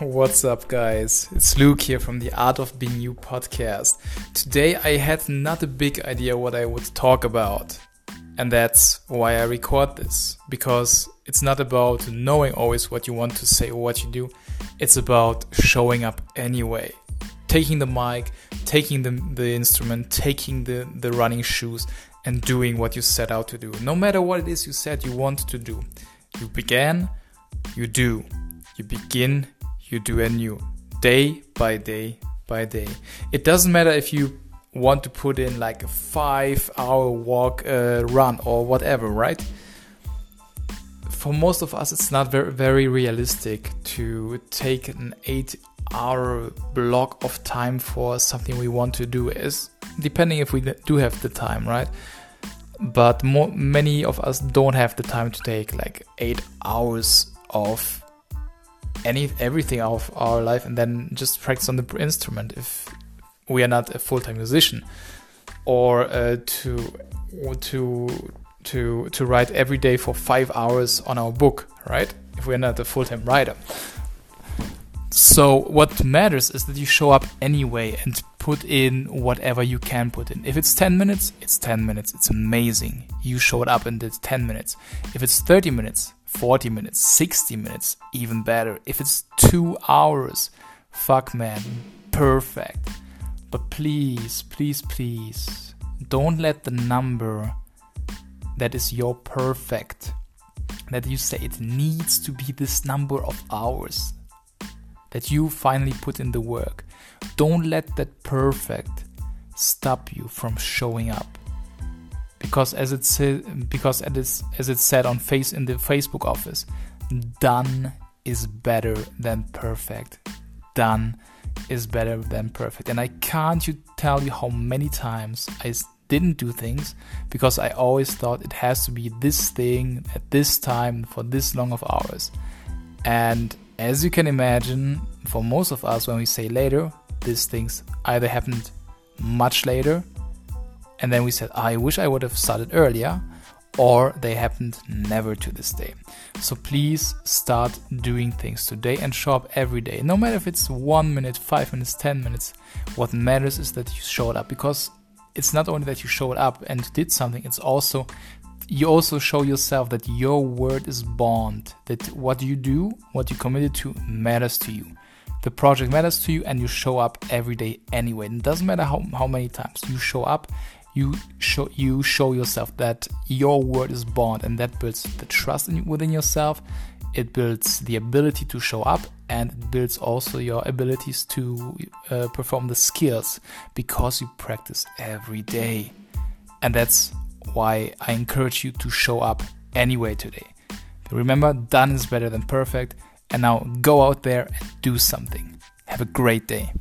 What's up, guys? It's Luke here from the Art of Being You podcast. Today I had not a big idea what I would talk about, and that's why I record this. Because it's not about knowing always what you want to say or what you do, it's about showing up anyway. Taking the mic, taking the, the instrument, taking the, the running shoes, and doing what you set out to do. No matter what it is you said you want to do. You began, you do. You begin, you do anew. Day by day by day. It doesn't matter if you want to put in like a five hour walk, uh, run, or whatever, right? For most of us, it's not very, very realistic to take an eight hour block of time for something we want to do is depending if we do have the time right but more, many of us don't have the time to take like eight hours of any everything of our life and then just practice on the instrument if we are not a full-time musician or uh, to to to to write every day for five hours on our book right if we're not a full-time writer so what matters is that you show up anyway and put in whatever you can put in. If it's 10 minutes, it's 10 minutes. It's amazing. You showed up and did 10 minutes. If it's 30 minutes, 40 minutes, 60 minutes, even better. If it's 2 hours, fuck man, perfect. But please, please, please, don't let the number that is your perfect that you say it needs to be this number of hours that you finally put in the work don't let that perfect stop you from showing up. Because as it said, because as, as it said on face in the Facebook office, done is better than perfect. Done is better than perfect. And I can't you tell you how many times I didn't do things because I always thought it has to be this thing at this time for this long of hours. And as you can imagine, for most of us, when we say later, these things either happened much later and then we said i wish i would have started earlier or they happened never to this day. So please start doing things today and show up every day. No matter if it's one minute five minutes ten minutes what matters is that you showed up. Because it's not only that you showed up and did something it's also you also show yourself that your word is bond that what you do what you committed to matters to you. The project matters to you and you show up every day anyway. It doesn't matter how, how many times you show up, you show you show yourself that your word is bond and that builds the trust in, within yourself. It builds the ability to show up and it builds also your abilities to uh, perform the skills because you practice every day. And that's why I encourage you to show up anyway today. Remember, done is better than perfect. And now go out there and do something. Have a great day.